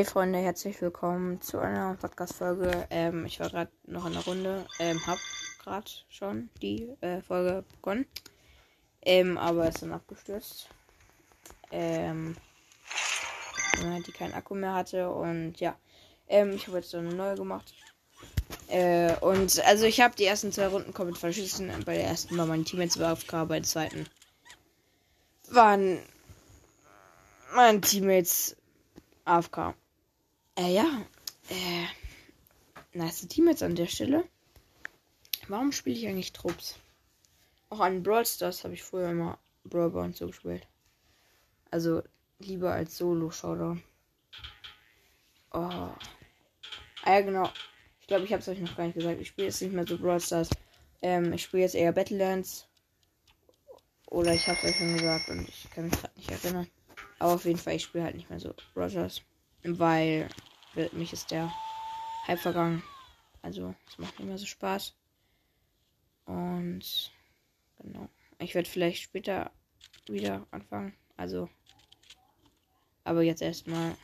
Hey Freunde, herzlich willkommen zu einer Podcast-Folge. Ähm, ich war gerade noch in der Runde, ähm, hab gerade schon die äh, Folge begonnen, ähm, aber ist dann abgestürzt. Ähm, die keinen Akku mehr hatte und ja, ähm, ich habe jetzt dann eine neue gemacht. Äh, und also ich habe die ersten zwei Runden komplett verschissen. Bei der ersten war mein Teammates war AFK, bei der zweiten waren meine Teammates AFK. Äh, ja. Äh, nice Teammates an der Stelle. Warum spiele ich eigentlich Trupps? Auch an Brawl Stars habe ich früher immer Brawl und so gespielt. Also lieber als Solo-Showdown. Oh. Ah ja, genau. Ich glaube, ich habe es euch noch gar nicht gesagt. Ich spiele jetzt nicht mehr so Brawl Stars. Ähm, ich spiele jetzt eher Battlelands. Oder ich habe es euch schon gesagt und ich kann mich gerade nicht erinnern. Aber auf jeden Fall, ich spiele halt nicht mehr so Brawl Stars. Weil mich ist der Hype vergangen. Also, es macht nicht mehr so Spaß. Und genau. Ich werde vielleicht später wieder anfangen. Also. Aber jetzt erstmal.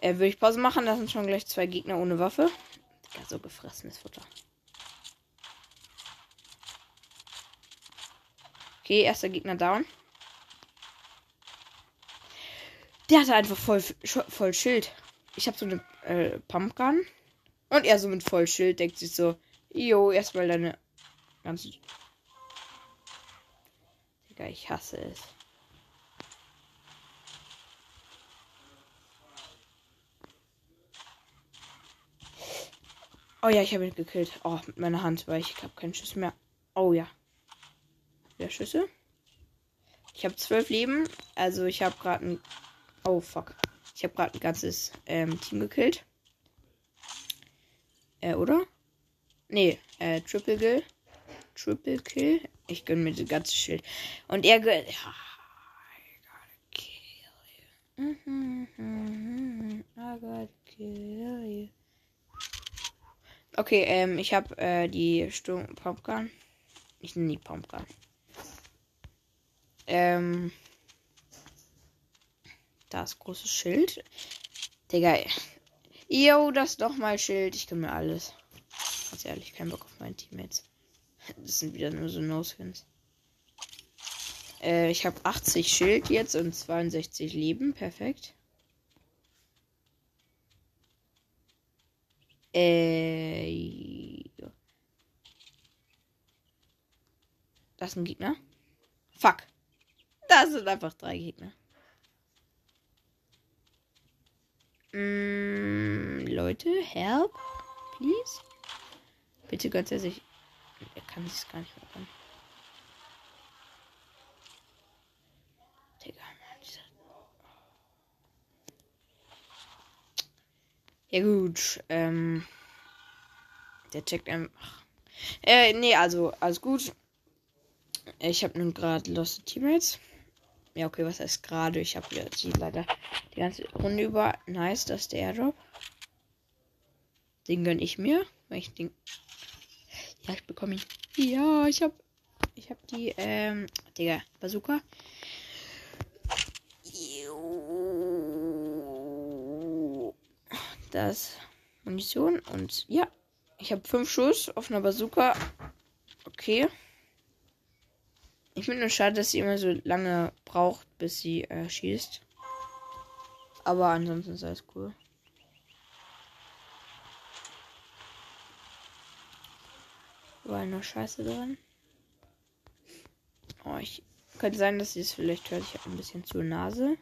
Äh, würde ich Pause machen. Das sind schon gleich zwei Gegner ohne Waffe. Ja, so gefressenes Futter. Okay, erster Gegner down. Der hatte einfach voll, voll Schild. Ich habe so eine äh, Pumpgun. Und er so mit voll Schild denkt sich so, jo, erstmal deine ganze. Digga, ich hasse es. Oh ja, ich habe ihn gekillt. Oh, mit meiner Hand, weil ich habe keinen Schuss mehr. Oh ja. Wieder Schüsse. Ich habe zwölf Leben. Also ich habe gerade ein Oh, fuck. Ich habe gerade ein ganzes ähm, Team gekillt. Äh, oder? Nee, äh, Triple Kill. Triple Kill. Ich gönne mir das ganze Schild. Und er gönnt. Ja, I gotta kill you. Okay, ähm, ich habe äh, die Sturm Pumpgun. Ich nenne die Pumpgun. Ähm. Das große Schild. Digga. Yo, das doch mal Schild. Ich kann mir alles. Ganz ehrlich, kein Bock auf meine Teammates. Das sind wieder nur so No-Skins. Äh, ich habe 80 Schild jetzt und 62 Leben. Perfekt. Äh. Das ist ein Gegner. Fuck. Das sind einfach drei Gegner. Mm, Leute, help, please. Bitte ganz ehrlich. Er kann sich gar nicht machen. Digga, Mann, dieser... Ja gut, ähm... Der checkt einfach... Äh, nee, also, alles gut. Ich habe nun gerade Lost Teammates. Ja, okay, was heißt gerade? Ich habe jetzt leider die ganze Runde über. Nice, das ist der Airdrop. Den gönn ich mir, weil ich den. Ja, ich bekomme ihn. Ja, ich hab. Ich hab die, ähm. Digga, Bazooka. Das Munition und ja. Ich habe fünf Schuss auf einer Bazooka. Okay. Ich finde nur schade, dass sie immer so lange braucht, bis sie äh, schießt. Aber ansonsten ist alles cool. War eine Scheiße drin. Oh, ich könnte sein, dass sie es vielleicht hört. Ich habe ein bisschen zur Nase.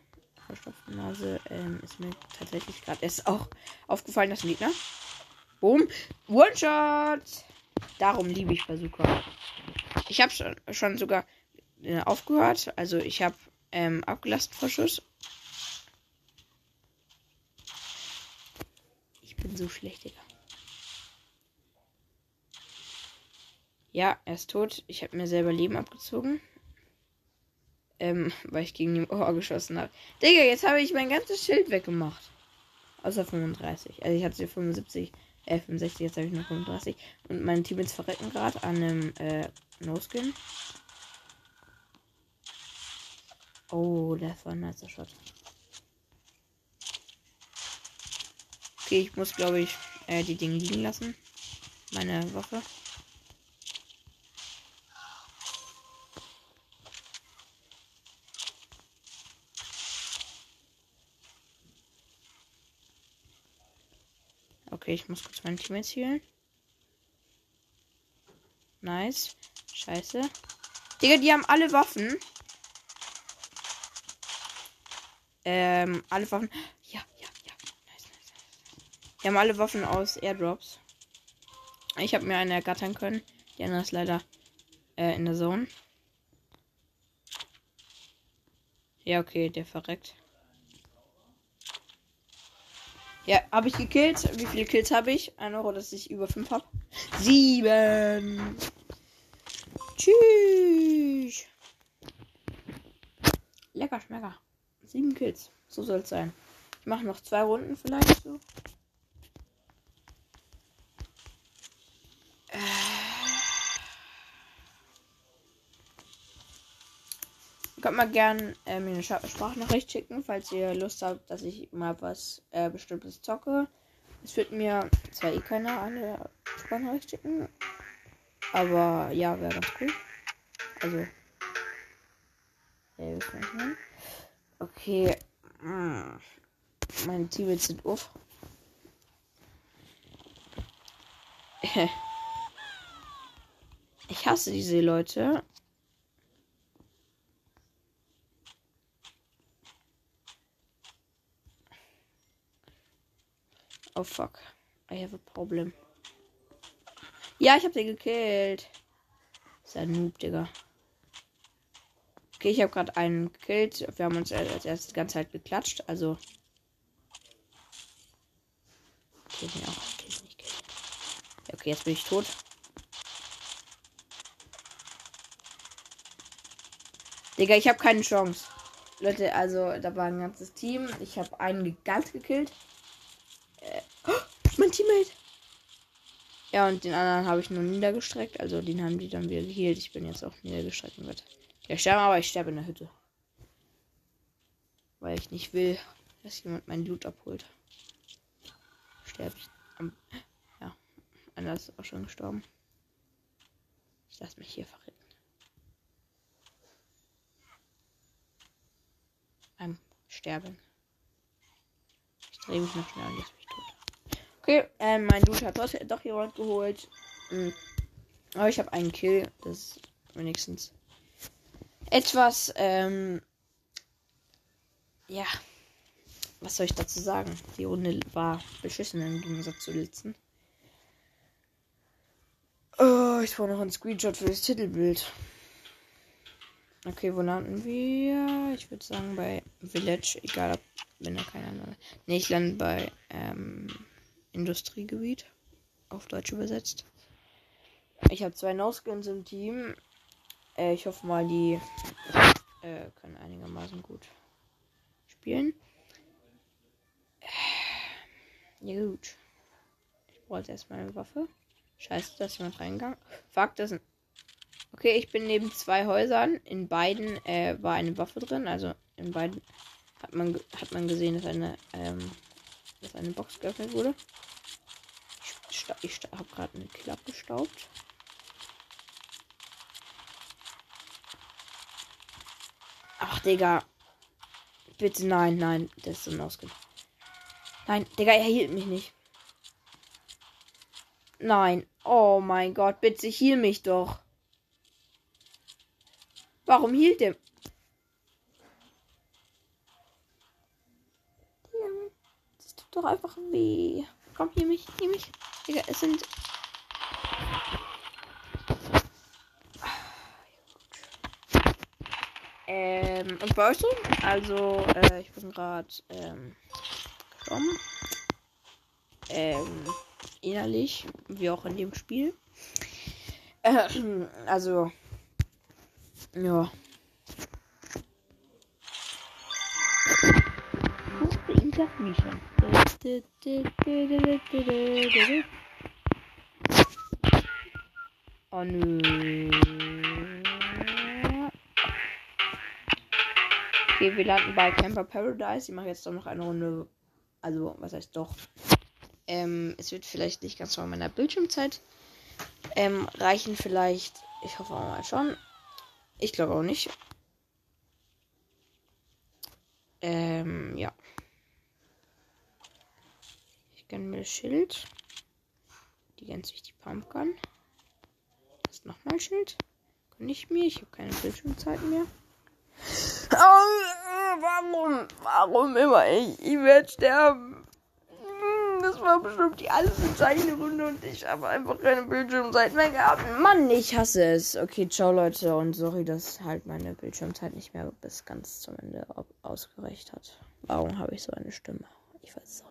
Verstopfte Nase ähm, ist mir tatsächlich gerade erst auch aufgefallen, dass ein Gegner. Boom. One-Shot! Darum liebe ich Bazooka. Ich habe schon, schon sogar äh, aufgehört. Also ich habe ähm, abgelassen vor Schuss. Ich bin so schlecht, Digga. Ja, er ist tot. Ich habe mir selber Leben abgezogen. Ähm, weil ich gegen den Ohr geschossen habe. Digga, jetzt habe ich mein ganzes Schild weggemacht. Außer 35. Also ich hatte 75, äh, 65, jetzt habe ich nur 35. Und mein Team ist verrecken gerade an einem äh, No-Skin. Oh, das war ein nicer Shot. Okay, ich muss, glaube ich, äh, die Dinge liegen lassen. Meine Waffe. Okay, ich muss kurz mein Team erzählen. Nice. Scheiße. Digga, die haben alle Waffen. Ähm, alle Waffen. Ja, ja, ja. Nice, nice, nice. Die haben alle Waffen aus Airdrops. Ich habe mir eine ergattern können. Die andere ist leider äh, in der Zone. Ja, okay, der verreckt. Ja, habe ich gekillt. Wie viele Kills habe ich? Ein Euro, dass ich über fünf habe. Sieben. Tschüss. Lecker, schmecker. Sieben Kills. So soll es sein. Ich mache noch zwei Runden vielleicht so. Äh. Könnt mal gern äh, mir eine Sprachnachricht schicken, falls ihr Lust habt, dass ich mal was äh, Bestimmtes zocke. Es wird mir zwar eh keiner eine Sprachnachricht schicken, aber ja, wäre ganz cool. Also, ja, wisst ihr, was Okay. Hm. Meine Teammates sind uff. Ich hasse diese Leute. Oh fuck. I have a problem. Ja, ich hab den gekillt. Ist ein Noob, Digga. Okay, ich habe gerade einen gekillt. Wir haben uns als erstes die ganze Zeit geklatscht. Also. Okay, nee. Okay, nicht ja, okay, jetzt bin ich tot. Digga, ich habe keine Chance. Leute, also da war ein ganzes Team. Ich habe einen ganz gekillt. Äh, oh, mein Teammate. Ja, und den anderen habe ich nur niedergestreckt. Also den haben die dann wieder geheilt. Ich bin jetzt auch niedergestreckt und. Ja, sterbe, aber ich sterbe in der Hütte. Weil ich nicht will, dass jemand mein Loot abholt. Sterbe ich am. Ja, einer ist auch schon gestorben. Ich lasse mich hier verrecken. Beim Sterben. Ich drehe mich noch schnell und lasse mich tot. Okay, ähm, mein Loot hat doch, doch jemand geholt. Mhm. Aber ich habe einen Kill. Das ist wenigstens etwas, ähm, ja, was soll ich dazu sagen? Die Runde war beschissen im Gegensatz zu letzten. Oh, ich brauche noch einen Screenshot für das Titelbild. Okay, wo landen wir? Ich würde sagen bei Village, egal ob, wenn da keiner. Ne, ich lande bei ähm, Industriegebiet. Auf Deutsch übersetzt. Ich habe zwei No-Skins im Team. Äh, ich hoffe mal, die äh, können einigermaßen gut spielen. Ja gut. Ich brauche jetzt erstmal eine Waffe. Scheiße, da ist jemand reingegangen. Fuck, das sind. Okay, ich bin neben zwei Häusern. In beiden äh, war eine Waffe drin. Also in beiden hat man hat man gesehen, dass eine ähm, dass eine Box geöffnet wurde. Ich, ich habe gerade eine Kill abgestaubt. Ach, Digga. Bitte, nein, nein. Das ist so ein Ausgang. Nein, Digga, er hielt mich nicht. Nein. Oh mein Gott, bitte hiel mich doch. Warum hielt der? Das tut doch einfach weh. Komm, hier mich, hier mich. Digga, es sind Ähm, und bei euch so? Also, äh, ich bin gerade ähm. Ähm, innerlich, wie auch in dem Spiel. Äh, also, ja. Intermission. Oh nö. Okay, wir landen bei Camper Paradise. Ich mache jetzt doch noch eine Runde. Also, was heißt doch? Ähm, es wird vielleicht nicht ganz von meiner Bildschirmzeit ähm, reichen. Vielleicht. Ich hoffe auch mal schon. Ich glaube auch nicht. Ähm, ja. Ich gönne mir das Schild. Die ganz wichtige Pumpgun. Das ist nochmal Schild. Kann ich mir. Ich habe keine Bildschirmzeit mehr. Warum? Immer ich? Ich werde sterben. Das war bestimmt die alles entscheidende Runde und ich habe einfach keine Bildschirmzeit mehr gehabt. Mann, ich hasse es. Okay, ciao Leute und sorry, dass halt meine Bildschirmzeit nicht mehr bis ganz zum Ende ausgereicht hat. Warum habe ich so eine Stimme? Ich weiß es auch